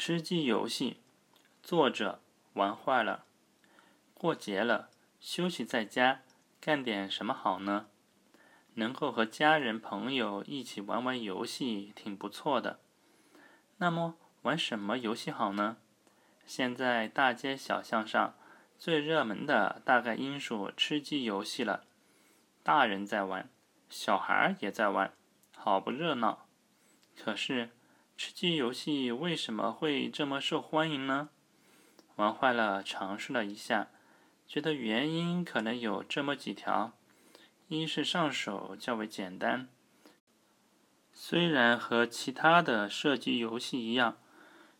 吃鸡游戏，作者玩坏了。过节了，休息在家，干点什么好呢？能够和家人朋友一起玩玩游戏，挺不错的。那么玩什么游戏好呢？现在大街小巷上最热门的大概应属吃鸡游戏了。大人在玩，小孩也在玩，好不热闹。可是。吃鸡游戏为什么会这么受欢迎呢？玩坏了，尝试了一下，觉得原因可能有这么几条：一是上手较为简单，虽然和其他的射击游戏一样，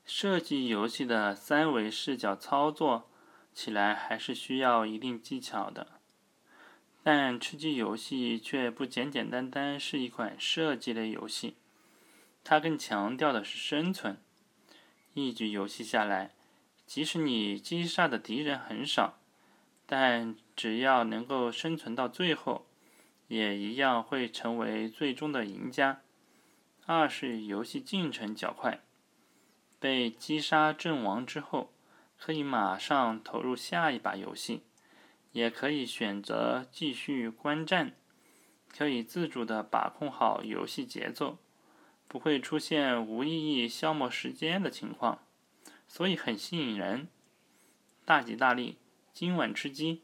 射击游戏的三维视角操作起来还是需要一定技巧的，但吃鸡游戏却不简简单单是一款射击类游戏。它更强调的是生存。一局游戏下来，即使你击杀的敌人很少，但只要能够生存到最后，也一样会成为最终的赢家。二是游戏进程较快，被击杀阵亡之后，可以马上投入下一把游戏，也可以选择继续观战，可以自主的把控好游戏节奏。不会出现无意义消磨时间的情况，所以很吸引人。大吉大利，今晚吃鸡。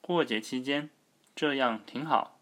过节期间，这样挺好。